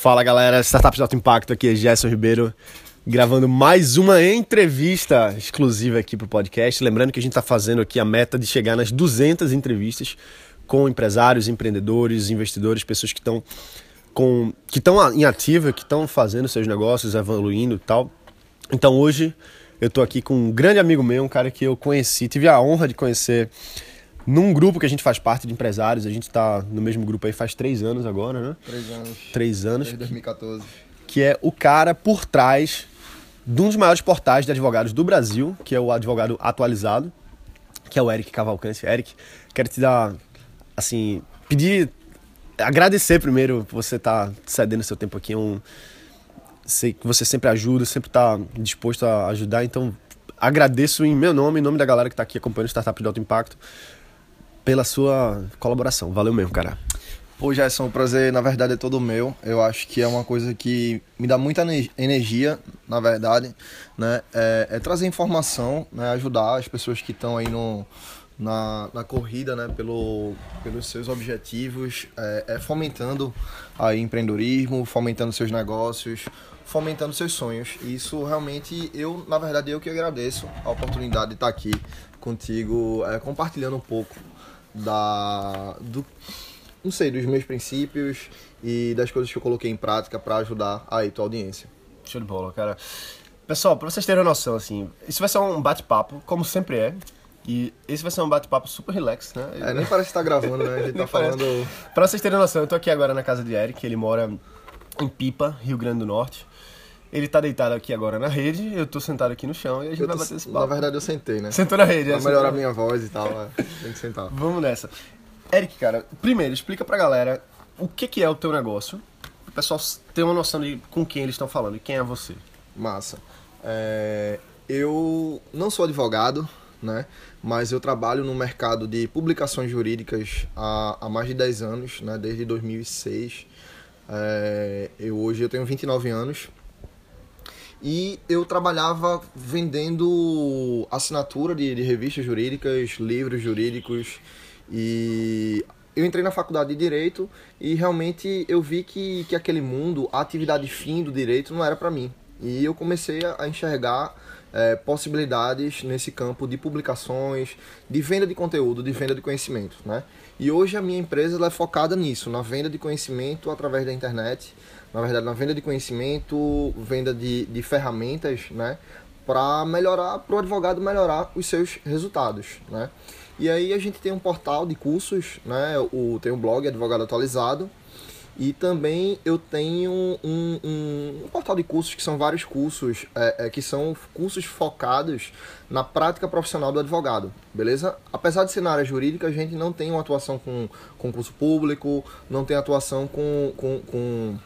Fala galera, Startups de Alto Impacto, aqui é Gerson Ribeiro, gravando mais uma entrevista exclusiva aqui pro podcast. Lembrando que a gente está fazendo aqui a meta de chegar nas 200 entrevistas com empresários, empreendedores, investidores, pessoas que estão com que estão em ativa, que estão fazendo seus negócios, evoluindo e tal. Então hoje eu estou aqui com um grande amigo meu, um cara que eu conheci, tive a honra de conhecer num grupo que a gente faz parte de empresários. A gente está no mesmo grupo aí faz três anos agora, né? Três anos. Três anos. Desde 2014. Que é o cara por trás de um dos maiores portais de advogados do Brasil, que é o Advogado Atualizado, que é o Eric Cavalcante. Eric, quero te dar, assim, pedir, agradecer primeiro por você estar tá cedendo seu tempo aqui. É um, sei que você sempre ajuda, sempre está disposto a ajudar, então agradeço em meu nome, em nome da galera que está aqui acompanhando o Startup de Alto Impacto, pela sua colaboração. Valeu mesmo, cara. Pô, Gerson, o prazer na verdade é todo meu. Eu acho que é uma coisa que me dá muita energia, na verdade, né? É, é trazer informação, né? ajudar as pessoas que estão aí no, na, na corrida, né? Pelo, pelos seus objetivos, é, é fomentando aí empreendedorismo, fomentando seus negócios, fomentando seus sonhos. E isso realmente eu, na verdade, eu que agradeço a oportunidade de estar aqui contigo, é, compartilhando um pouco da do não sei, dos meus princípios e das coisas que eu coloquei em prática para ajudar aí tua audiência. Show de bola, cara. Pessoal, para vocês terem noção, assim, isso vai ser um bate-papo, como sempre é. E esse vai ser um bate-papo super relax, né? É, nem parece que tá gravando, né? A gente tá falando. Pra vocês terem noção, eu tô aqui agora na casa de Eric, ele mora em Pipa, Rio Grande do Norte. Ele tá deitado aqui agora na rede, eu tô sentado aqui no chão e a gente eu vai tô, bater esse papo. Na verdade eu sentei, né? Sentou na rede, Pra é, melhorar sentou. minha voz e tal, é. tem que sentar. Vamos nessa. Eric, cara, primeiro, explica pra galera o que, que é o teu negócio, o pessoal ter uma noção de com quem eles estão falando e quem é você. Massa. É, eu não sou advogado, né? Mas eu trabalho no mercado de publicações jurídicas há, há mais de 10 anos, né? Desde 2006. É, eu hoje eu tenho 29 anos. E eu trabalhava vendendo assinatura de, de revistas jurídicas, livros jurídicos e eu entrei na faculdade de Direito e realmente eu vi que, que aquele mundo, a atividade fim do direito não era para mim. E eu comecei a enxergar é, possibilidades nesse campo de publicações, de venda de conteúdo, de venda de conhecimento. Né? E hoje a minha empresa é focada nisso, na venda de conhecimento através da internet, na verdade na venda de conhecimento, venda de, de ferramentas, né? para melhorar, para o advogado melhorar os seus resultados. Né? E aí a gente tem um portal de cursos, né? O, tem um blog Advogado Atualizado. E também eu tenho um, um, um portal de cursos que são vários cursos, é, é, que são cursos focados na prática profissional do advogado, beleza? Apesar de ser na área jurídica, a gente não tem uma atuação com concurso público, não tem atuação com, com, com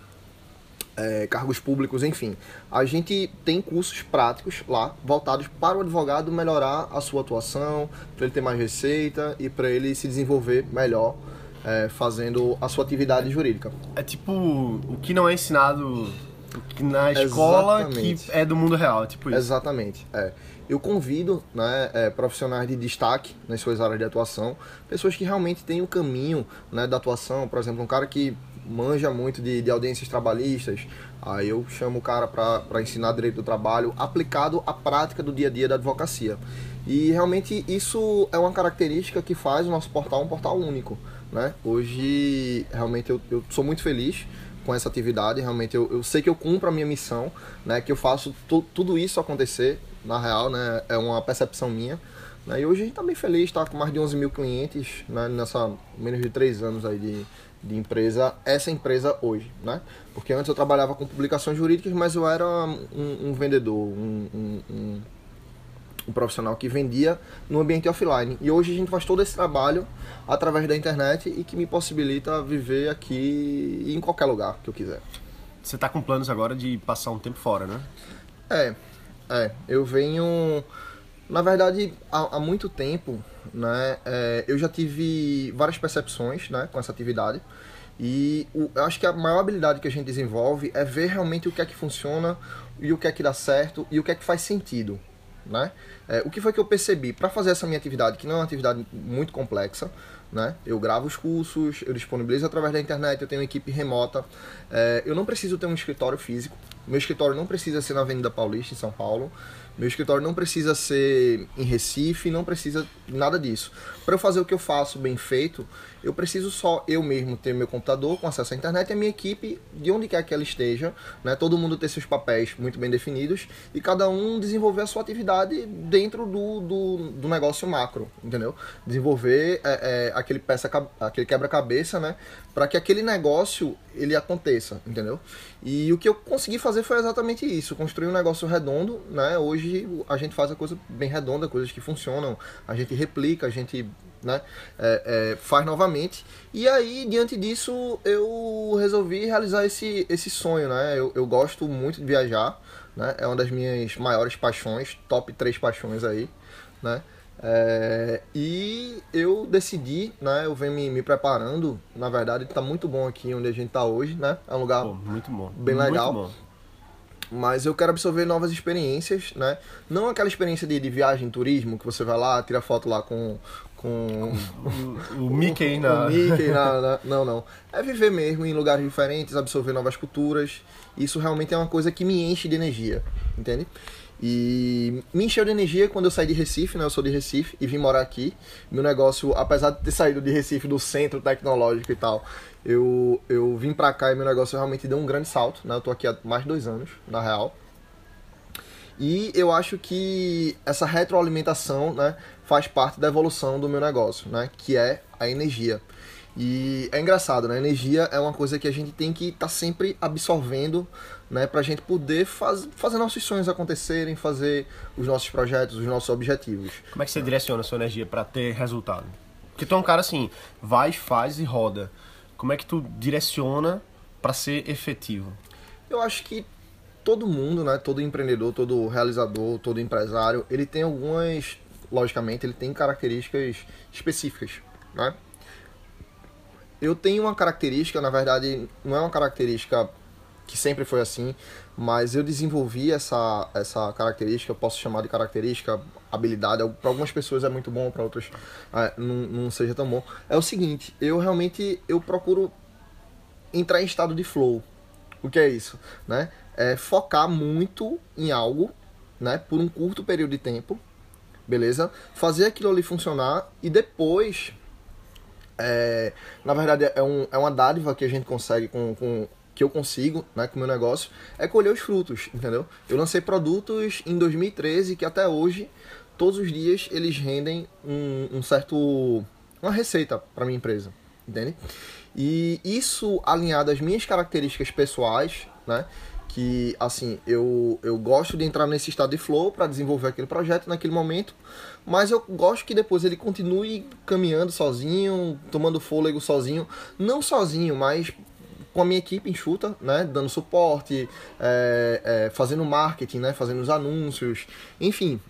é, cargos públicos, enfim. A gente tem cursos práticos lá, voltados para o advogado melhorar a sua atuação, para ele ter mais receita e para ele se desenvolver melhor é, fazendo a sua atividade jurídica. É tipo o que não é ensinado na escola Exatamente. que é do mundo real, é tipo isso. Exatamente. É. Eu convido né, é, profissionais de destaque nas suas áreas de atuação, pessoas que realmente têm o caminho né, da atuação, por exemplo, um cara que manja muito de, de audiências trabalhistas, aí eu chamo o cara para ensinar direito do trabalho aplicado à prática do dia a dia da advocacia. E realmente isso é uma característica que faz o nosso portal um portal único. Né? Hoje, realmente, eu, eu sou muito feliz com essa atividade. Realmente, eu, eu sei que eu cumpro a minha missão, né? que eu faço tu, tudo isso acontecer, na real, né? é uma percepção minha. Né? E hoje a gente está bem feliz, está com mais de 11 mil clientes né? nessa menos de três anos aí de, de empresa, essa empresa hoje, né? Porque antes eu trabalhava com publicações jurídicas, mas eu era um, um vendedor, um, um, um, profissional que vendia no ambiente offline. E hoje a gente faz todo esse trabalho através da internet e que me possibilita viver aqui em qualquer lugar que eu quiser. Você tá com planos agora de passar um tempo fora, né? É, é. Eu venho. Na verdade, há, há muito tempo, né? é, eu já tive várias percepções, né, com essa atividade. E o- eu acho que a maior habilidade que a gente desenvolve é ver realmente o que é que funciona e o que é que dá certo e o que é que faz sentido, né? É, o que foi que eu percebi? Para fazer essa minha atividade, que não é uma atividade muito complexa, né? Eu gravo os cursos, eu disponibilizo através da internet, eu tenho uma equipe remota. É, eu não preciso ter um escritório físico. Meu escritório não precisa ser na Avenida Paulista, em São Paulo. Meu escritório não precisa ser em Recife, não precisa nada disso. Para eu fazer o que eu faço bem feito, eu preciso só eu mesmo ter meu computador com acesso à internet e a minha equipe, de onde quer que ela esteja, né? todo mundo ter seus papéis muito bem definidos e cada um desenvolver a sua atividade dentro do, do, do negócio macro, entendeu? Desenvolver é, é, aquele, peça, aquele quebra-cabeça, né? Para que aquele negócio ele aconteça, entendeu? E o que eu consegui fazer foi exatamente isso, construir um negócio redondo, né? Hoje a gente faz a coisa bem redonda, coisas que funcionam, a gente replica, a gente né, é, é, faz novamente. E aí, diante disso, eu resolvi realizar esse, esse sonho, né? Eu, eu gosto muito de viajar, né? É uma das minhas maiores paixões, top 3 paixões aí, né? É, e eu decidi, né? Eu venho me, me preparando. Na verdade, está muito bom aqui onde a gente está hoje, né? É um lugar Pô, muito bom. bem muito legal. Bom. Mas eu quero absorver novas experiências, né? Não aquela experiência de, de viagem, turismo, que você vai lá, tira foto lá com, com o, o Mickey na... O Mickey na, na, Não, não. É viver mesmo em lugares diferentes, absorver novas culturas. Isso realmente é uma coisa que me enche de energia, entende? E me encheu de energia quando eu saí de Recife, né? Eu sou de Recife e vim morar aqui. Meu negócio, apesar de ter saído de Recife do centro tecnológico e tal, eu, eu vim pra cá e meu negócio realmente deu um grande salto, né? Eu tô aqui há mais de dois anos, na real. E eu acho que essa retroalimentação, né, faz parte da evolução do meu negócio, né, que é a energia. E é engraçado, né? Energia é uma coisa que a gente tem que estar tá sempre absorvendo, né? Pra gente poder faz, fazer nossos sonhos acontecerem, fazer os nossos projetos, os nossos objetivos. Como é que você direciona a sua energia para ter resultado? Porque tu é um cara assim, vai, faz e roda. Como é que tu direciona para ser efetivo? Eu acho que todo mundo, né? Todo empreendedor, todo realizador, todo empresário, ele tem algumas, logicamente, ele tem características específicas, né? Eu tenho uma característica, na verdade, não é uma característica que sempre foi assim, mas eu desenvolvi essa, essa característica, eu posso chamar de característica, habilidade, para algumas pessoas é muito bom, para outras é, não, não seja tão bom. É o seguinte, eu realmente eu procuro entrar em estado de flow. O que é isso? Né? É focar muito em algo, né, por um curto período de tempo, beleza? Fazer aquilo ali funcionar e depois é, na verdade, é, um, é uma dádiva que a gente consegue com, com que eu consigo, né, com o meu negócio, é colher os frutos, entendeu? Eu lancei produtos em 2013 que até hoje, todos os dias, eles rendem um, um certo... uma receita para minha empresa, entende? E isso alinhado às minhas características pessoais, né, que assim eu, eu gosto de entrar nesse estado de flow para desenvolver aquele projeto naquele momento, mas eu gosto que depois ele continue caminhando sozinho, tomando fôlego sozinho, não sozinho, mas com a minha equipe enxuta, né, dando suporte, é, é, fazendo marketing, né, fazendo os anúncios, enfim.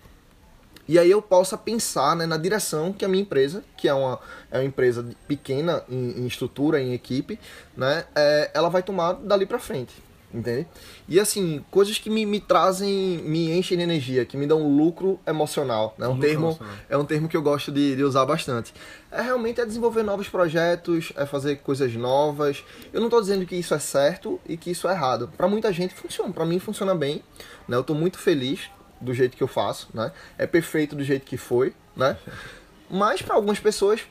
E aí eu possa pensar né, na direção que a minha empresa, que é uma, é uma empresa pequena em, em estrutura, em equipe, né, é, ela vai tomar dali para frente entende? E assim, coisas que me, me trazem, me enchem de energia, que me dão lucro emocional. É um, termo, é um termo que eu gosto de, de, usar bastante. É realmente é desenvolver novos projetos, é fazer coisas novas. Eu não estou dizendo que isso é certo e que isso é errado. Para muita gente funciona, para mim funciona bem. Né? Eu estou muito feliz do jeito que eu faço, né? É perfeito do jeito que foi, né? Mas para algumas pessoas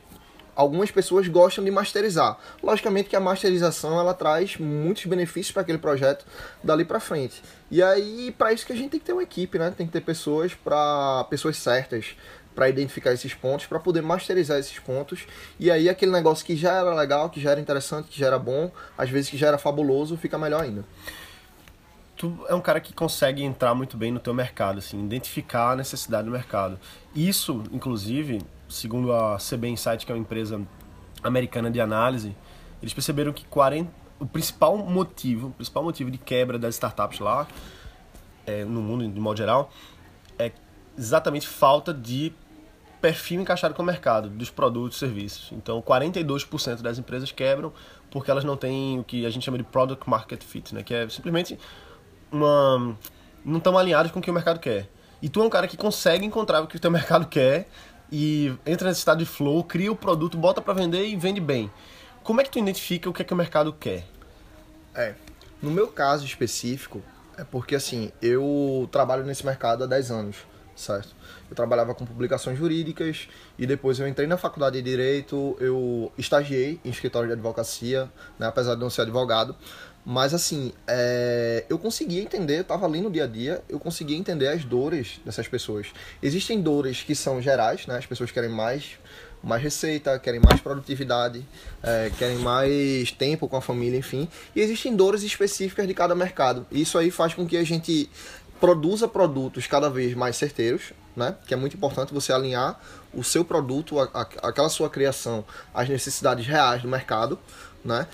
algumas pessoas gostam de masterizar. Logicamente que a masterização ela traz muitos benefícios para aquele projeto dali para frente. E aí para isso que a gente tem que ter uma equipe, né? Tem que ter pessoas para pessoas certas para identificar esses pontos, para poder masterizar esses pontos. E aí aquele negócio que já era legal, que já era interessante, que já era bom, às vezes que já era fabuloso, fica melhor ainda. Tu é um cara que consegue entrar muito bem no teu mercado, assim, identificar a necessidade do mercado. Isso, inclusive, segundo a CB Insight, que é uma empresa americana de análise, eles perceberam que 40, o principal motivo, o principal motivo de quebra das startups lá, é, no mundo de modo geral, é exatamente falta de perfil encaixado com o mercado dos produtos e serviços. Então, 42% das empresas quebram porque elas não têm o que a gente chama de product market fit, né? que é simplesmente uma não estão alinhados com o que o mercado quer. E tu é um cara que consegue encontrar o que o teu mercado quer e entra nesse estado de flow, cria o produto, bota para vender e vende bem. Como é que tu identifica o que é que o mercado quer? É, no meu caso específico, é porque assim, eu trabalho nesse mercado há 10 anos, certo? Eu trabalhava com publicações jurídicas e depois eu entrei na faculdade de Direito, eu estagiei em escritório de advocacia, né, apesar de não ser advogado. Mas assim, é... eu conseguia entender, eu estava ali no dia a dia, eu conseguia entender as dores dessas pessoas. Existem dores que são gerais, né? As pessoas querem mais, mais receita, querem mais produtividade, é, querem mais tempo com a família, enfim. E existem dores específicas de cada mercado. Isso aí faz com que a gente produza produtos cada vez mais certeiros, né? Que é muito importante você alinhar o seu produto, a, aquela sua criação, às necessidades reais do mercado, né?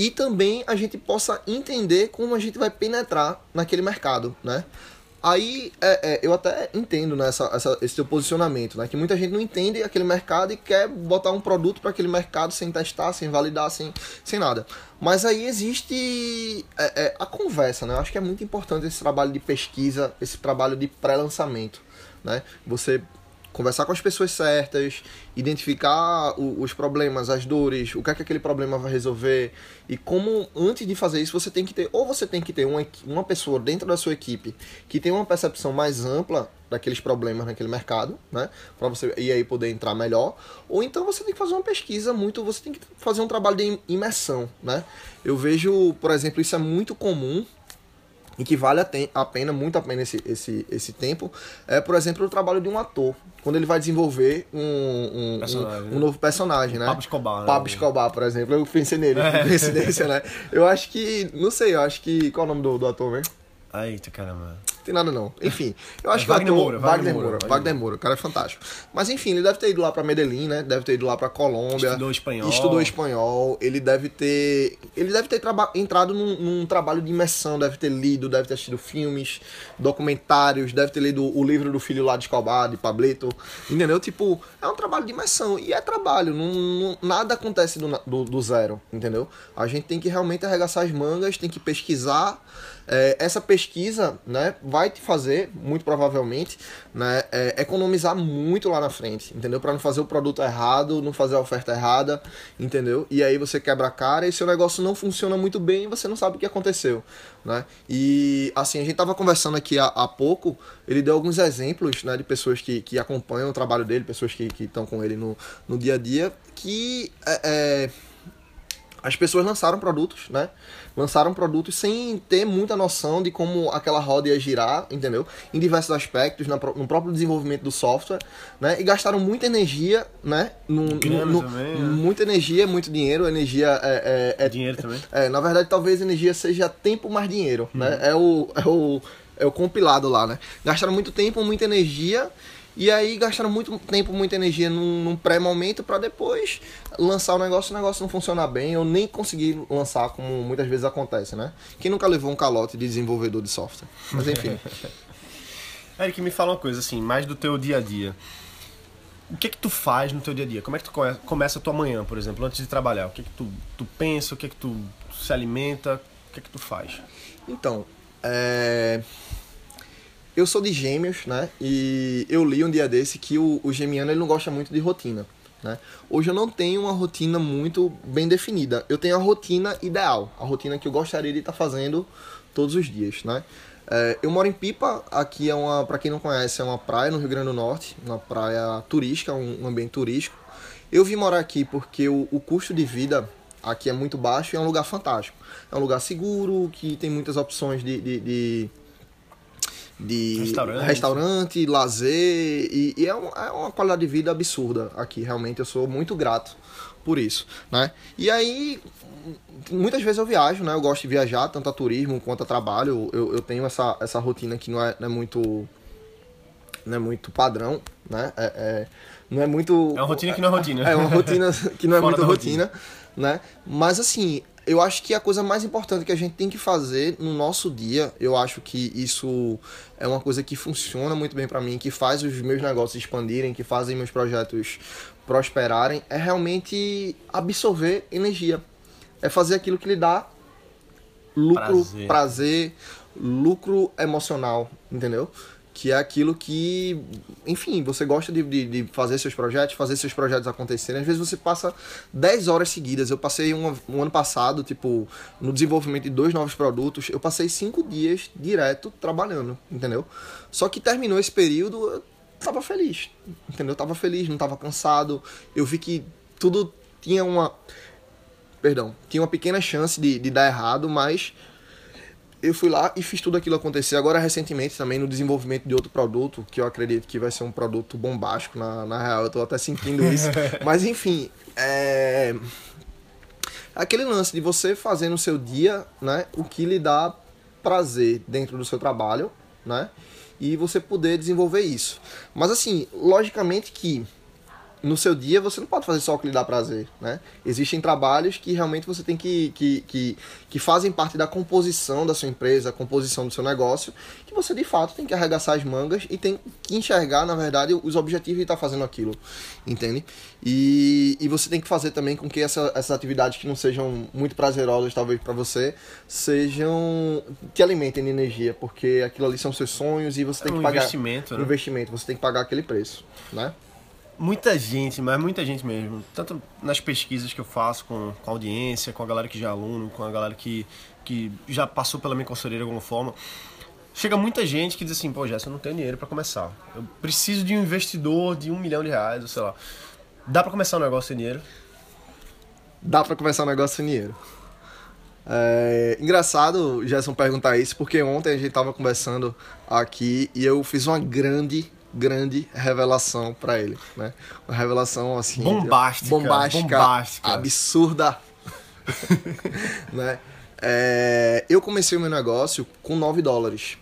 E também a gente possa entender como a gente vai penetrar naquele mercado, né? Aí é, é, eu até entendo né, essa, essa, esse seu posicionamento, né? Que muita gente não entende aquele mercado e quer botar um produto para aquele mercado sem testar, sem validar, sem, sem nada. Mas aí existe é, é, a conversa, né? Eu acho que é muito importante esse trabalho de pesquisa, esse trabalho de pré-lançamento, né? Você conversar com as pessoas certas, identificar o, os problemas, as dores, o que é que aquele problema vai resolver e como antes de fazer isso você tem que ter ou você tem que ter uma, uma pessoa dentro da sua equipe que tem uma percepção mais ampla daqueles problemas naquele mercado, né, para você e aí poder entrar melhor, ou então você tem que fazer uma pesquisa muito, você tem que fazer um trabalho de imersão, né? Eu vejo, por exemplo, isso é muito comum e que vale a, pena, muito a pena esse, esse, esse tempo, é, por exemplo, o trabalho de um ator. Quando ele vai desenvolver um, um, um, um novo personagem, né? Pablo Escobar. Né? Pablo Escobar, por exemplo. Eu pensei nele, é. coincidência, né? Eu acho que, não sei, eu acho que... Qual é o nome do, do ator, velho? Eita, caramba. Tem nada não. Enfim, eu acho é, que Wagner Moura, Wagner, Moura, Wagner Moura, o cara é fantástico. Mas enfim, ele deve ter ido lá para Medellín, né? Deve ter ido lá para Colômbia. Estudou espanhol. Estudou espanhol. Ele deve ter, ele deve ter entrado num, num, trabalho de imersão, deve ter lido, deve ter assistido filmes, documentários, deve ter lido o livro do filho lá de Escobar, de Pablito. Entendeu? Tipo, é um trabalho de imersão e é trabalho, não, não nada acontece do, do, do zero, entendeu? A gente tem que realmente arregaçar as mangas, tem que pesquisar é, essa pesquisa né, vai te fazer, muito provavelmente, né, é, economizar muito lá na frente, entendeu? Para não fazer o produto errado, não fazer a oferta errada, entendeu? E aí você quebra a cara e seu negócio não funciona muito bem e você não sabe o que aconteceu, né? E assim, a gente tava conversando aqui há, há pouco, ele deu alguns exemplos né, de pessoas que, que acompanham o trabalho dele, pessoas que estão com ele no, no dia a dia, que é, é as pessoas lançaram produtos, né? Lançaram produtos sem ter muita noção de como aquela roda ia girar, entendeu? Em diversos aspectos, no próprio desenvolvimento do software, né? E gastaram muita energia, né? No, no, também, né? Muita energia, muito dinheiro. Energia é, é, é dinheiro também. É, na verdade, talvez energia seja tempo mais dinheiro, né? uhum. né? É o, é o é o compilado lá, né? Gastaram muito tempo, muita energia e aí gastaram muito tempo, muita energia num, num pré-momento para depois lançar o negócio, o negócio não funcionar bem ou nem conseguir lançar como muitas vezes acontece, né? Quem nunca levou um calote de desenvolvedor de software? Mas enfim. Eric, me fala uma coisa assim, mais do teu dia a dia. O que é que tu faz no teu dia a dia? Como é que tu começa a tua manhã, por exemplo, antes de trabalhar? O que é que tu, tu pensa? O que é que tu se alimenta? O que é que tu faz? Então, é eu sou de gêmeos, né? E eu li um dia desse que o, o gemiano ele não gosta muito de rotina. Né? Hoje eu não tenho uma rotina muito bem definida. Eu tenho a rotina ideal, a rotina que eu gostaria de estar tá fazendo todos os dias, né? É, eu moro em Pipa, aqui é uma, para quem não conhece, é uma praia no Rio Grande do Norte, uma praia turística, um, um ambiente turístico. Eu vim morar aqui porque o, o custo de vida aqui é muito baixo e é um lugar fantástico. É um lugar seguro, que tem muitas opções de, de, de de restaurante, restaurante lazer, e, e é, um, é, uma qualidade de vida absurda aqui, realmente eu sou muito grato por isso, né? E aí, muitas vezes eu viajo, né? Eu gosto de viajar, tanto a turismo quanto a trabalho, eu, eu tenho essa, essa rotina que não é, não é muito não é muito padrão, né? É, é, não é muito... É uma rotina que não é rotina. É uma rotina que não é muito rotina. rotina, né? Mas assim, eu acho que a coisa mais importante que a gente tem que fazer no nosso dia, eu acho que isso é uma coisa que funciona muito bem para mim, que faz os meus negócios expandirem, que fazem meus projetos prosperarem, é realmente absorver energia. É fazer aquilo que lhe dá lucro, prazer, prazer lucro emocional, entendeu? Que é aquilo que, enfim, você gosta de, de, de, fazer seus projetos, fazer seus projetos acontecerem. Às vezes você passa 10 horas seguidas. Eu passei um, um ano passado, tipo, no desenvolvimento de dois novos produtos, eu passei cinco dias direto trabalhando, entendeu? Só que terminou esse período, eu tava feliz, entendeu? Eu tava feliz, não tava cansado. Eu vi que tudo tinha uma. Perdão, tinha uma pequena chance de, de dar errado, mas eu fui lá e fiz tudo aquilo acontecer. Agora, recentemente, também no desenvolvimento de outro produto, que eu acredito que vai ser um produto bombástico, na, na real, eu tô até sentindo isso. Mas, enfim, é... Aquele lance de você fazer no seu dia, né, o que lhe dá prazer dentro do seu trabalho, né, e você poder desenvolver isso. Mas, assim, logicamente que no seu dia você não pode fazer só o que lhe dá prazer, né? Existem trabalhos que realmente você tem que, que, que, que fazem parte da composição da sua empresa, composição do seu negócio, que você de fato tem que arregaçar as mangas e tem que enxergar, na verdade, os objetivos de estar fazendo aquilo, entende? E, e você tem que fazer também com que essa, essas atividades que não sejam muito prazerosas, talvez, para você, sejam. te alimentem de energia, porque aquilo ali são seus sonhos e você tem é um que pagar. Investimento, né? Um investimento, você tem que pagar aquele preço, né? Muita gente, mas muita gente mesmo, tanto nas pesquisas que eu faço com, com a audiência, com a galera que já é aluno, com a galera que, que já passou pela minha consultoria de alguma forma, chega muita gente que diz assim, pô, Jéssica, eu não tenho dinheiro para começar. Eu preciso de um investidor de um milhão de reais, ou sei lá. Dá para começar um negócio sem dinheiro? Dá para começar um negócio sem dinheiro. É, engraçado, Gerson, perguntar isso, porque ontem a gente tava conversando aqui e eu fiz uma grande grande revelação para ele, né? Uma revelação assim bombástica, bombástica, bombástica. absurda, né? É, eu comecei o meu negócio com 9 dólares,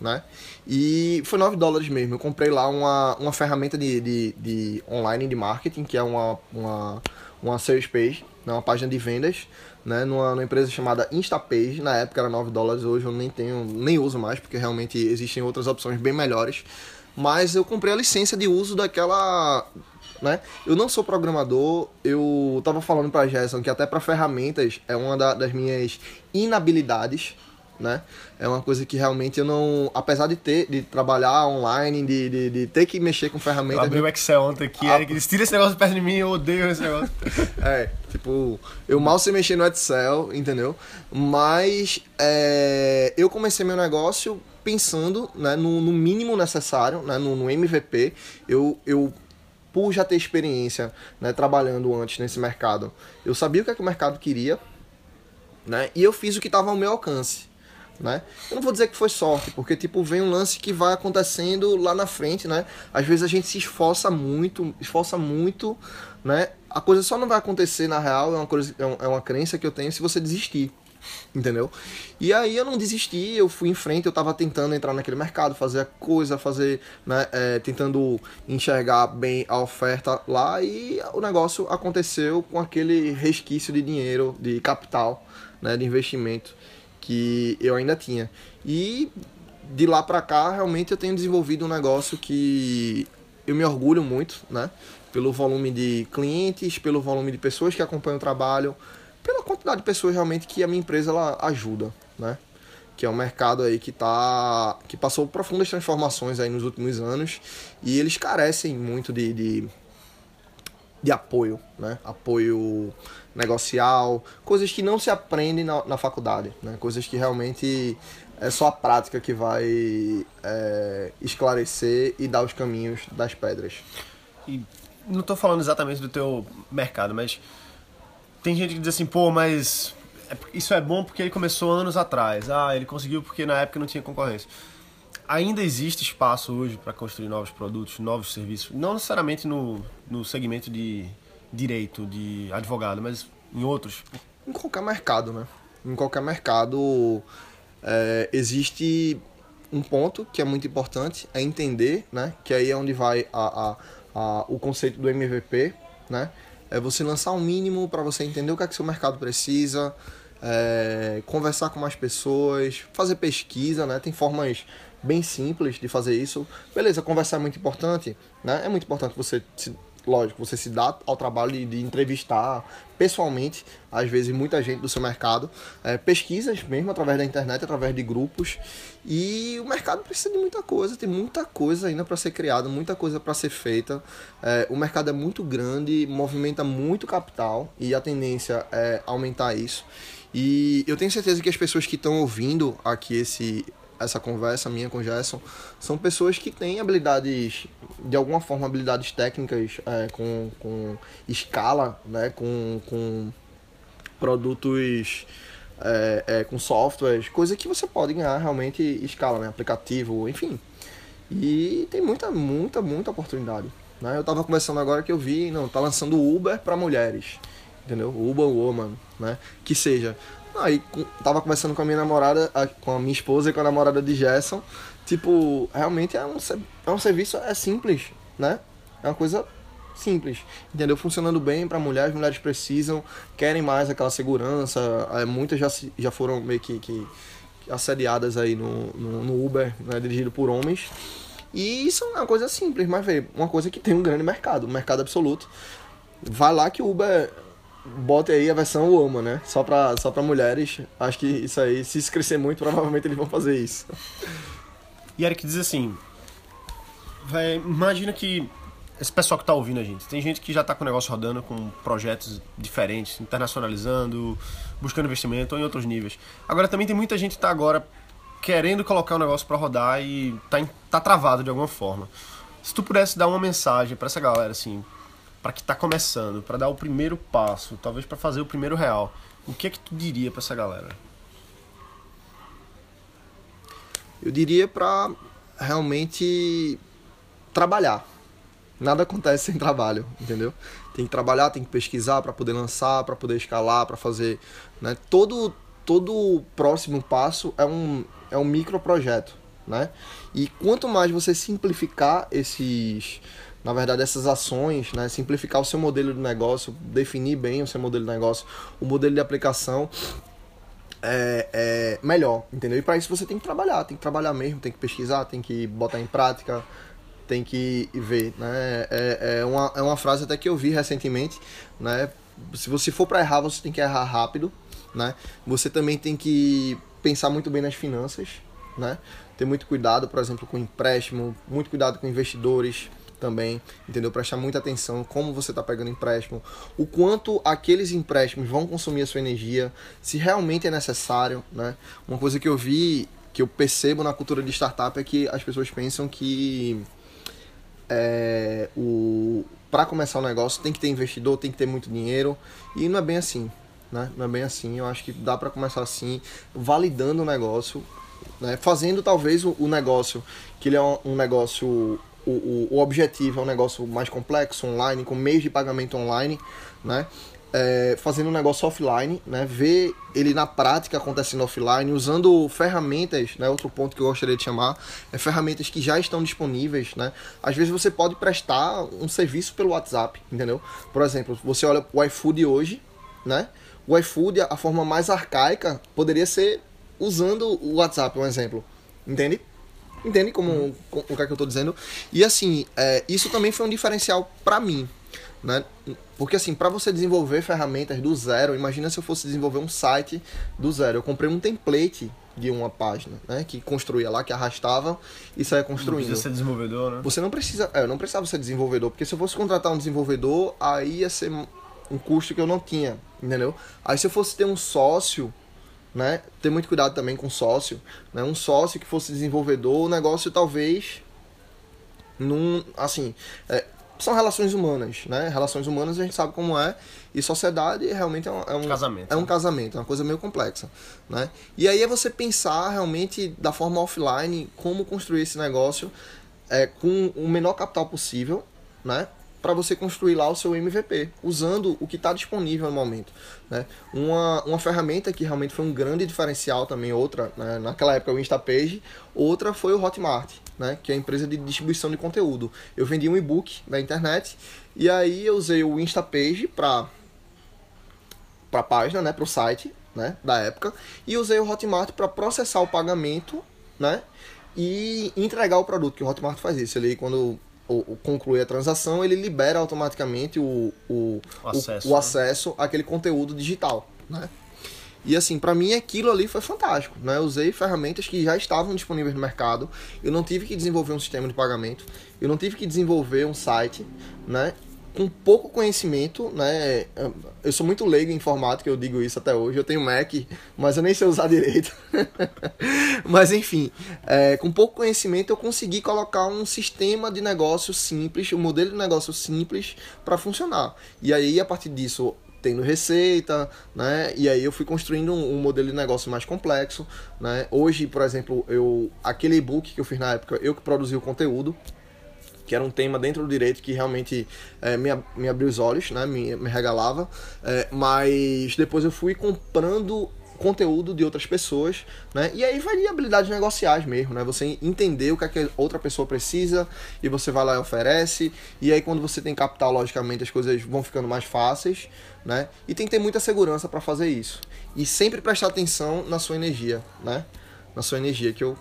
né? E foi 9 dólares mesmo. Eu comprei lá uma, uma ferramenta de, de, de online de marketing, que é uma, uma, uma sales page, né? uma página de vendas, né? Numa, numa, empresa chamada Instapage. Na época era 9 dólares, hoje eu nem tenho, nem uso mais, porque realmente existem outras opções bem melhores mas eu comprei a licença de uso daquela. Né? Eu não sou programador, eu tava falando pra Gerson que até para ferramentas é uma da, das minhas inabilidades, né? É uma coisa que realmente eu não. Apesar de ter, de trabalhar online, de, de, de ter que mexer com ferramentas. Eu abri o Excel ontem aqui, a... Eric, tira esse negócio perto de mim, eu odeio esse negócio. é, tipo, eu mal sei mexer no Excel, entendeu? Mas é, eu comecei meu negócio pensando né, no, no mínimo necessário, né, no, no, MVP. Eu, eu, por já ter experiência né, trabalhando antes nesse mercado, eu sabia o que, é que o mercado queria né, e eu fiz o que estava ao meu alcance. Né? Eu não vou dizer que foi sorte, porque tipo vem um lance que vai acontecendo lá na frente, né? Às vezes a gente se esforça muito, esforça muito, né? A coisa só não vai acontecer na real, é uma coisa, é uma crença que eu tenho se você desistir entendeu? E aí eu não desisti, eu fui em frente, eu tava tentando entrar naquele mercado, fazer a coisa, fazer, né, é, tentando enxergar bem a oferta lá e o negócio aconteceu com aquele resquício de dinheiro, de capital, né, de investimento que eu ainda tinha. E de lá para cá, realmente eu tenho desenvolvido um negócio que eu me orgulho muito, né? Pelo volume de clientes, pelo volume de pessoas que acompanham o trabalho, pela quantidade de pessoas realmente que a minha empresa ela ajuda, né? Que é um mercado aí que tá que passou profundas transformações aí nos últimos anos e eles carecem muito de, de, de apoio, né? Apoio negocial, coisas que não se aprendem na, na faculdade, né? Coisas que realmente é só a prática que vai é, esclarecer e dar os caminhos das pedras. E não estou falando exatamente do teu mercado, mas tem gente que diz assim, pô, mas é isso é bom porque ele começou anos atrás. Ah, ele conseguiu porque na época não tinha concorrência. Ainda existe espaço hoje para construir novos produtos, novos serviços. Não necessariamente no, no segmento de direito, de advogado, mas em outros. Em qualquer mercado, né? Em qualquer mercado é, existe um ponto que é muito importante, é entender, né? Que aí é onde vai a, a, a o conceito do MVP, né? É você lançar um mínimo para você entender o que é que seu mercado precisa, é, conversar com mais pessoas, fazer pesquisa, né? Tem formas bem simples de fazer isso. Beleza, conversar é muito importante, né? É muito importante você se lógico, você se dá ao trabalho de, de entrevistar pessoalmente, às vezes, muita gente do seu mercado, é, pesquisas mesmo através da internet, através de grupos, e o mercado precisa de muita coisa, tem muita coisa ainda para ser criada, muita coisa para ser feita. É, o mercado é muito grande, movimenta muito capital e a tendência é aumentar isso. E eu tenho certeza que as pessoas que estão ouvindo aqui esse, essa conversa minha com o Gerson, são pessoas que têm habilidades, de alguma forma, habilidades técnicas é, com, com escala, né, com, com produtos, é, é, com softwares, coisa que você pode ganhar realmente escala, né, aplicativo, enfim. E tem muita, muita, muita oportunidade. Né? Eu estava conversando agora que eu vi, não, tá lançando Uber para mulheres, entendeu? Uber Woman, né? Que seja, Aí tava conversando com a minha namorada, com a minha esposa e com a namorada de Gerson. Tipo, realmente é um, é um serviço é simples, né? É uma coisa simples, entendeu? Funcionando bem para mulheres, as mulheres precisam, querem mais aquela segurança. É, muitas já, já foram meio que, que assediadas aí no, no, no Uber, né? dirigido por homens. E isso é uma coisa simples, mas veio uma coisa que tem um grande mercado, um mercado absoluto. Vai lá que o Uber bote aí a versão Woman, né? Só pra, só pra mulheres. Acho que isso aí, se isso crescer muito, provavelmente eles vão fazer isso. E Eric diz assim: véio, imagina que esse pessoal que tá ouvindo a gente, tem gente que já tá com o negócio rodando com projetos diferentes, internacionalizando, buscando investimento ou em outros níveis. Agora também tem muita gente que tá agora querendo colocar o negócio para rodar e tá, tá travado de alguma forma. Se tu pudesse dar uma mensagem para essa galera assim, para que está começando, para dar o primeiro passo, talvez para fazer o primeiro real, o que é que tu diria para essa galera? Eu diria para realmente trabalhar. Nada acontece sem trabalho, entendeu? Tem que trabalhar, tem que pesquisar para poder lançar, para poder escalar, para fazer, né? Todo todo próximo passo é um é um micro projeto, né? E quanto mais você simplificar esses na verdade, essas ações, né, simplificar o seu modelo de negócio, definir bem o seu modelo de negócio, o modelo de aplicação é, é melhor, entendeu? E para isso você tem que trabalhar, tem que trabalhar mesmo, tem que pesquisar, tem que botar em prática, tem que ver, né? É, é, uma, é uma frase até que eu vi recentemente, né? Se você for para errar, você tem que errar rápido, né? Você também tem que pensar muito bem nas finanças, né? Ter muito cuidado, por exemplo, com empréstimo, muito cuidado com investidores, também, entendeu? Prestar muita atenção como você está pegando empréstimo, o quanto aqueles empréstimos vão consumir a sua energia, se realmente é necessário, né? Uma coisa que eu vi, que eu percebo na cultura de startup é que as pessoas pensam que é, o para começar o um negócio tem que ter investidor, tem que ter muito dinheiro e não é bem assim, né? Não é bem assim. Eu acho que dá para começar assim, validando o negócio, né? Fazendo talvez o, o negócio que ele é um, um negócio o, o, o, objetivo é um negócio mais complexo, online, com meios de pagamento online, né? É, fazendo um negócio offline, né? Ver ele na prática acontecendo offline, usando ferramentas, né? Outro ponto que eu gostaria de chamar é ferramentas que já estão disponíveis, né? Às vezes você pode prestar um serviço pelo WhatsApp, entendeu? Por exemplo, você olha o iFood hoje, né? O iFood, a forma mais arcaica, poderia ser usando o WhatsApp, um exemplo, entende? Entende como, uhum. o que, é que eu estou dizendo? E assim, é, isso também foi um diferencial para mim, né? Porque assim, para você desenvolver ferramentas do zero, imagina se eu fosse desenvolver um site do zero. Eu comprei um template de uma página, né? Que construía lá, que arrastava e saía construindo. Não precisa ser desenvolvedor, né? Você não precisa, é, eu não precisava ser desenvolvedor, porque se eu fosse contratar um desenvolvedor, aí ia ser um custo que eu não tinha, entendeu? Aí se eu fosse ter um sócio, né? Ter muito cuidado também com sócio, né? Um sócio que fosse desenvolvedor, o negócio talvez num, assim, é, são relações humanas, né? Relações humanas a gente sabe como é e sociedade realmente é um, é um casamento, é um casamento, é uma coisa meio complexa, né? E aí é você pensar realmente da forma offline como construir esse negócio é, com o menor capital possível, né? Para você construir lá o seu MVP, usando o que está disponível no momento. Né? Uma, uma ferramenta que realmente foi um grande diferencial também, outra, né? naquela época o Instapage, outra foi o Hotmart, né? que é a empresa de distribuição de conteúdo. Eu vendi um e-book na internet e aí eu usei o Instapage para a página, né? para o site né? da época, e usei o Hotmart para processar o pagamento né? e entregar o produto, que o Hotmart faz isso. Ele, quando o, concluir a transação, ele libera automaticamente o, o, o acesso, o, o acesso né? àquele conteúdo digital, né? E assim, para mim aquilo ali foi fantástico, né? Eu usei ferramentas que já estavam disponíveis no mercado. Eu não tive que desenvolver um sistema de pagamento, eu não tive que desenvolver um site, né? Com pouco conhecimento, né? Eu sou muito leigo em informática, eu digo isso até hoje. Eu tenho Mac, mas eu nem sei usar direito. mas enfim, é, com pouco conhecimento eu consegui colocar um sistema de negócio simples, um modelo de negócio simples para funcionar. E aí, a partir disso, tendo receita, né? E aí eu fui construindo um, um, modelo de negócio mais complexo, né? Hoje, por exemplo, eu aquele e-book que eu fiz na época, eu que produzi o conteúdo, que era um tema dentro do direito que realmente é, me, me abriu os olhos, né? Me, me regalava, é, mas depois eu fui comprando conteúdo de outras pessoas, né? E aí vai de habilidades negociais mesmo, né? Você entender o que, é que outra pessoa precisa e você vai lá e oferece. E aí quando você tem capital, logicamente as coisas vão ficando mais fáceis, né? E tem que ter muita segurança para fazer isso. E sempre prestar atenção na sua energia, né? Na sua energia, que eu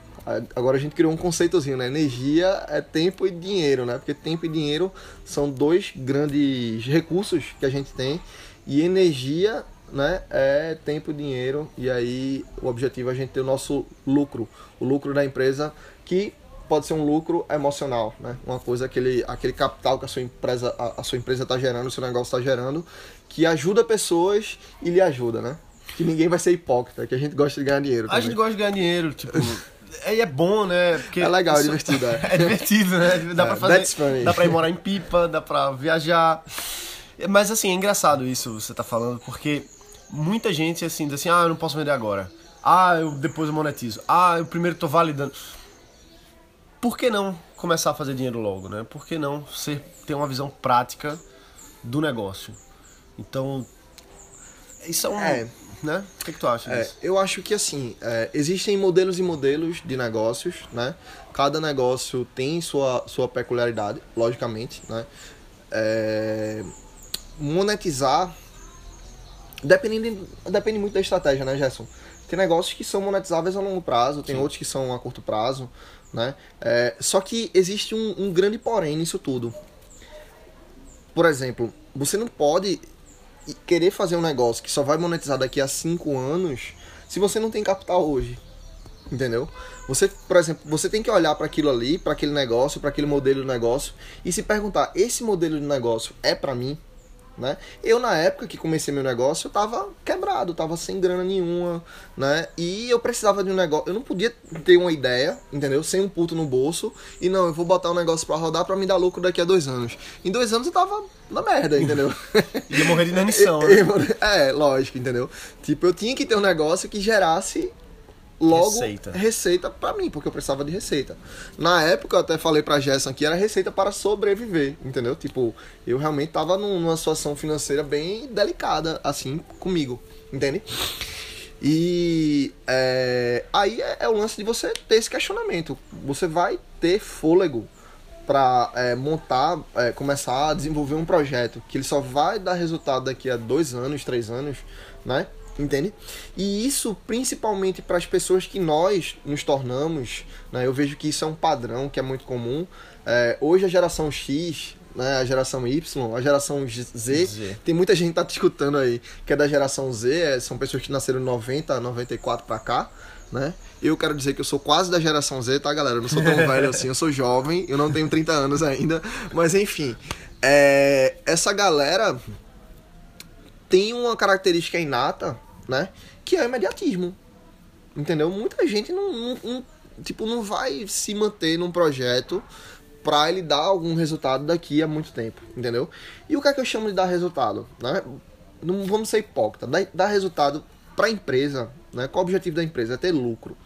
agora a gente criou um conceitozinho, né? Energia é tempo e dinheiro, né? Porque tempo e dinheiro são dois grandes recursos que a gente tem e energia né, é tempo, dinheiro, e aí o objetivo é a gente ter o nosso lucro, o lucro da empresa, que pode ser um lucro emocional, né? Uma coisa, aquele, aquele capital que a sua empresa a, a sua empresa está gerando, o seu negócio está gerando, que ajuda pessoas e lhe ajuda, né? Que ninguém vai ser hipócrita, que a gente gosta de ganhar dinheiro. A gente gosta de ganhar dinheiro, tipo. É, é bom, né? Porque é legal, é divertido. É, é divertido, né? Dá é, pra fazer. Dá pra ir morar em pipa, dá pra viajar. Mas assim, é engraçado isso você tá falando, porque muita gente assim, diz assim, ah, eu não posso vender agora. Ah, eu depois eu monetizo. Ah, eu primeiro tô validando. Por que não começar a fazer dinheiro logo, né? Por que não você ter uma visão prática do negócio? Então, isso é um. É. Né? O que, que tu acha é, disso? Eu acho que assim, é, existem modelos e modelos de negócios, né? Cada negócio tem sua, sua peculiaridade, logicamente, né? É, monetizar Depende, depende muito da estratégia, né, Gerson? Tem negócios que são monetizáveis a longo prazo, tem Sim. outros que são a curto prazo, né? É, só que existe um, um grande porém nisso tudo. Por exemplo, você não pode querer fazer um negócio que só vai monetizar daqui a 5 anos se você não tem capital hoje. Entendeu? Você, por exemplo, você tem que olhar para aquilo ali, para aquele negócio, para aquele modelo de negócio e se perguntar: esse modelo de negócio é para mim? Né? Eu, na época que comecei meu negócio, eu tava quebrado, tava sem grana nenhuma, né? E eu precisava de um negócio, eu não podia ter uma ideia, entendeu? Sem um puto no bolso, e não, eu vou botar um negócio para rodar para me dar lucro daqui a dois anos. Em dois anos eu tava na merda, entendeu? Ia morrer de inanição, né? É, lógico, entendeu? Tipo, eu tinha que ter um negócio que gerasse logo receita, receita para mim, porque eu precisava de receita. Na época eu até falei pra Gerson que era receita para sobreviver, entendeu? Tipo, eu realmente tava numa situação financeira bem delicada, assim, comigo, entende? E é, aí é, é, o lance de você ter esse questionamento. Você vai ter fôlego para é, montar, é, começar a desenvolver um projeto que ele só vai dar resultado daqui a dois anos, três anos, né? Entende? E isso principalmente para as pessoas que nós nos tornamos, né? Eu vejo que isso é um padrão que é muito comum. É, hoje a geração X, né, a geração Y, a geração Z, Z, tem muita gente que tá te escutando aí que é da geração Z, é, são pessoas que nasceram em 90, 94 para cá, né? Eu quero dizer que eu sou quase da geração Z, tá, galera? Eu não sou tão velho assim, eu sou jovem, eu não tenho 30 anos ainda, mas enfim, é, essa galera tem uma característica inata, né? Que é o imediatismo. Entendeu? Muita gente não, não, não tipo, não vai se manter num projeto para ele dar algum resultado daqui a muito tempo, entendeu? E o que é que eu chamo de dar resultado, né? Não vamos ser hipócritas, dar, dar resultado para a empresa, né? Qual o objetivo da empresa? É ter lucro.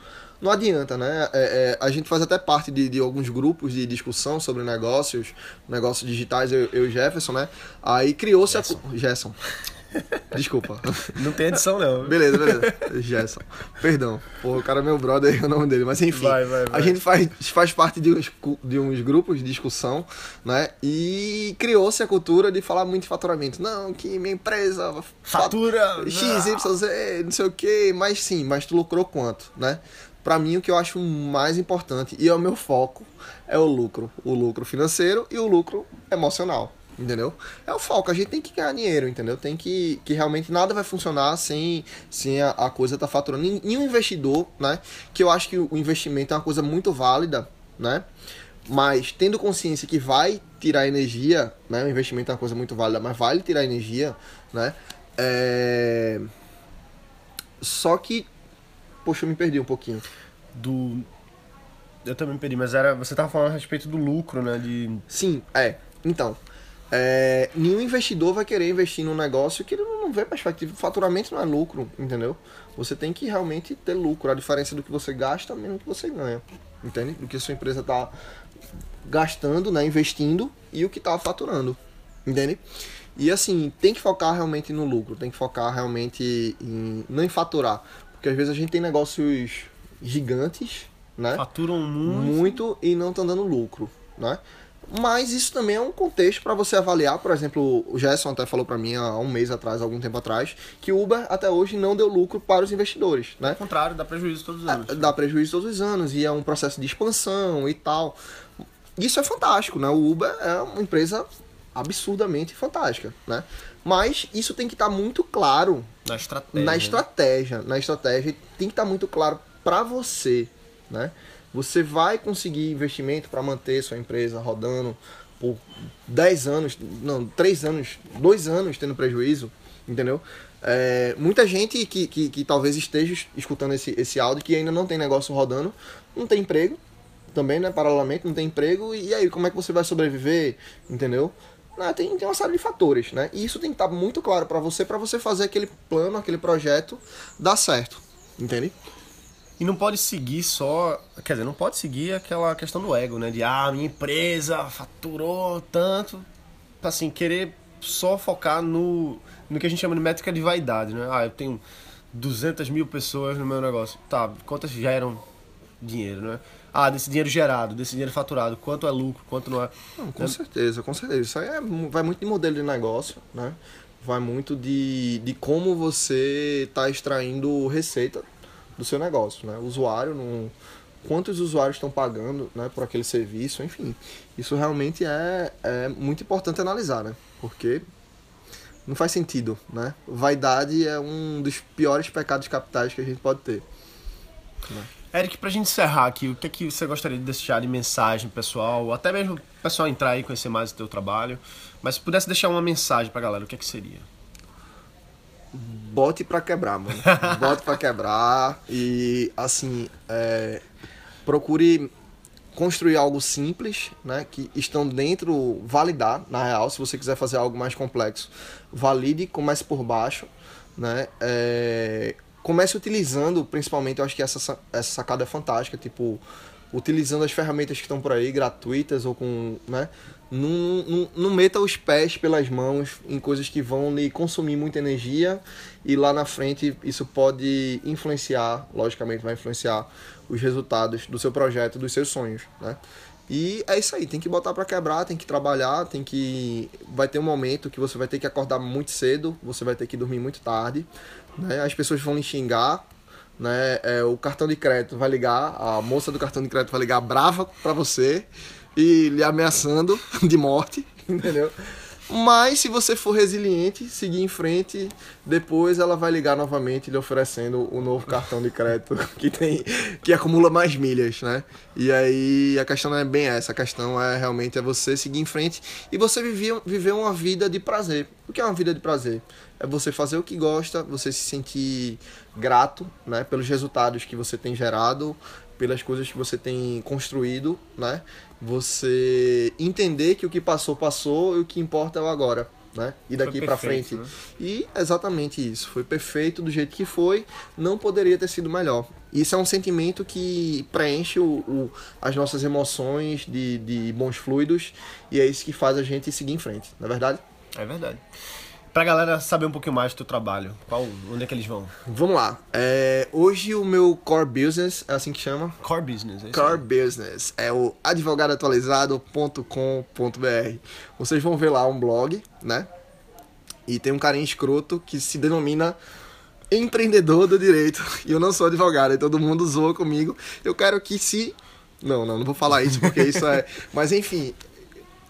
Não adianta, né? É, é, a gente faz até parte de, de, alguns grupos de discussão sobre negócios, negócios digitais, eu, eu e Jefferson, né? Aí criou-se a. Gerson. Desculpa. Não tem edição, não. Beleza, beleza. Gerson. Perdão. Pô, o cara é meu brother, é o nome dele. Mas enfim. Vai, vai, vai. A gente faz, faz parte de uns, de uns grupos de discussão, né? E criou-se a cultura de falar muito de faturamento. Não, que minha empresa Fatura, X, Y, Z, não sei o que. Mas sim, mas tu lucrou quanto, né? Pra mim, o que eu acho mais importante, e é o meu foco, é o lucro. O lucro financeiro e o lucro emocional. Entendeu? É o foco, a gente tem que ganhar dinheiro, entendeu? Tem que, que realmente nada vai funcionar sem, sem a, a coisa estar tá faturando. E, um investidor, né? Que eu acho que o investimento é uma coisa muito válida, né? Mas tendo consciência que vai tirar energia, né? O investimento é uma coisa muito válida, mas vai tirar energia, né? É... Só que. Poxa, eu me perdi um pouquinho. Do. Eu também me perdi, mas era. Você tava falando a respeito do lucro, né? De. Sim, é. Então. É, nenhum investidor vai querer investir num negócio que ele não vê perspectiva. Faturamento não é lucro, entendeu? Você tem que realmente ter lucro. A diferença do que você gasta menos do que você ganha. Entende? Do que a sua empresa está gastando, né? Investindo e o que está faturando. Entende? E assim, tem que focar realmente no lucro. Tem que focar realmente em. não em faturar. Porque às vezes a gente tem negócios gigantes, né? Faturam muito. muito e não estão dando lucro, né? Mas isso também é um contexto para você avaliar, por exemplo, o Gerson até falou para mim há um mês atrás, algum tempo atrás, que o Uber até hoje não deu lucro para os investidores, né? Ao contrário, dá prejuízo todos os anos. Dá prejuízo todos os anos e é um processo de expansão e tal. Isso é fantástico, né? O Uber é uma empresa absurdamente fantástica, né? Mas isso tem que estar muito claro Na estratégia. na né? estratégia, na estratégia tem que estar muito claro para você, né? Você vai conseguir investimento para manter sua empresa rodando por 10 anos, não, 3 anos, 2 anos tendo prejuízo, entendeu? É, muita gente que, que, que talvez esteja escutando esse, esse áudio que ainda não tem negócio rodando, não tem emprego, também, né? Paralelamente, não tem emprego, e aí como é que você vai sobreviver, entendeu? Né, tem, tem uma série de fatores, né? E isso tem que estar muito claro para você, para você fazer aquele plano, aquele projeto dar certo, entende? E não pode seguir só. Quer dizer, não pode seguir aquela questão do ego, né? De ah, minha empresa faturou tanto. Assim, querer só focar no, no que a gente chama de métrica de vaidade, né? Ah, eu tenho 200 mil pessoas no meu negócio. Tá, quantas geram dinheiro, né? Ah, desse dinheiro gerado, desse dinheiro faturado, quanto é lucro, quanto não é. Não, com certeza, com certeza. Isso aí é, vai muito de modelo de negócio, né? Vai muito de, de como você está extraindo receita do seu negócio, né? O usuário, quantos usuários estão pagando né, por aquele serviço, enfim. Isso realmente é, é muito importante analisar, né? Porque não faz sentido, né? Vaidade é um dos piores pecados capitais que a gente pode ter. Eric, pra gente encerrar aqui, o que é que você gostaria de deixar de mensagem pessoal, até mesmo o pessoal entrar e conhecer mais o teu trabalho, mas se pudesse deixar uma mensagem pra galera, o que é que seria? Bote pra quebrar, mano. Bote pra quebrar e assim, é, procure construir algo simples, né, que estão dentro, validar, na real, se você quiser fazer algo mais complexo, valide, comece por baixo, né, é, comece utilizando, principalmente, eu acho que essa, sa- essa sacada é fantástica, tipo, utilizando as ferramentas que estão por aí, gratuitas ou com, né, não, não, não meta os pés pelas mãos em coisas que vão lhe consumir muita energia e lá na frente isso pode influenciar, logicamente vai influenciar os resultados do seu projeto, dos seus sonhos, né? E é isso aí, tem que botar para quebrar, tem que trabalhar, tem que vai ter um momento que você vai ter que acordar muito cedo, você vai ter que dormir muito tarde, né? As pessoas vão lhe xingar, né? É, o cartão de crédito vai ligar, a moça do cartão de crédito vai ligar brava para você e lhe ameaçando de morte, entendeu? Mas se você for resiliente, seguir em frente, depois ela vai ligar novamente lhe oferecendo o novo cartão de crédito que tem que acumula mais milhas, né? E aí a questão não é bem essa, a questão é realmente é você seguir em frente e você viver, viver uma vida de prazer. O que é uma vida de prazer? É você fazer o que gosta, você se sentir grato, né, pelos resultados que você tem gerado, pelas coisas que você tem construído, né? Você entender que o que passou passou e o que importa é o agora, né? E daqui perfeito, frente. né? E exatamente isso, foi perfeito do jeito que foi, não poderia ter sido melhor. Isso é um sentimento que preenche o, o- as nossas emoções de, de bons fluidos e é isso que faz a gente seguir em frente, não é verdade? É verdade. Pra galera saber um pouquinho mais do teu trabalho, qual, onde é que eles vão? Vamos lá. É, hoje o meu core business, é assim que chama? Core Business, é Core aí. Business é o advogadoatualizado.com.br. Vocês vão ver lá um blog, né? E tem um carinha escroto que se denomina empreendedor do direito. E eu não sou advogado, e todo mundo zoa comigo. Eu quero que se. Não, não, não vou falar isso porque isso é. Mas enfim,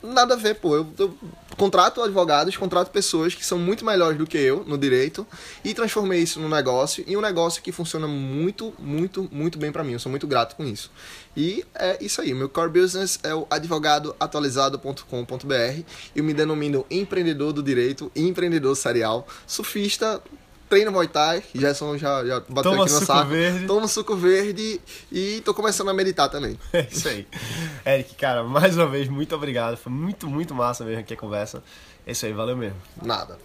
nada a ver, pô. Eu, eu contrato advogados, contrato pessoas que são muito melhores do que eu no direito e transformei isso num negócio e um negócio que funciona muito, muito, muito bem pra mim. Eu sou muito grato com isso. E é isso aí. Meu core business é o advogadoatualizado.com.br. Eu me denomino empreendedor do direito, empreendedor serial, surfista. Treino Muay Thai, Gerson já, já bateu Toma aqui no suco saco. verde. Toma suco verde e tô começando a meditar também. É isso aí. Eric, cara, mais uma vez, muito obrigado. Foi muito, muito massa mesmo aqui a conversa. É isso aí, valeu mesmo. Nada.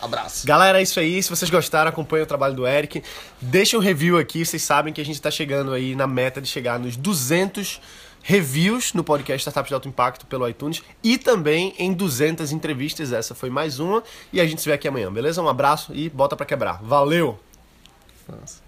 Abraço. Galera, é isso aí. Se vocês gostaram, acompanhem o trabalho do Eric. Deixa um review aqui. Vocês sabem que a gente tá chegando aí na meta de chegar nos 200 reviews no podcast Startups de Alto Impacto pelo iTunes e também em 200 entrevistas. Essa foi mais uma. E a gente se vê aqui amanhã, beleza? Um abraço e bota pra quebrar. Valeu! Nossa.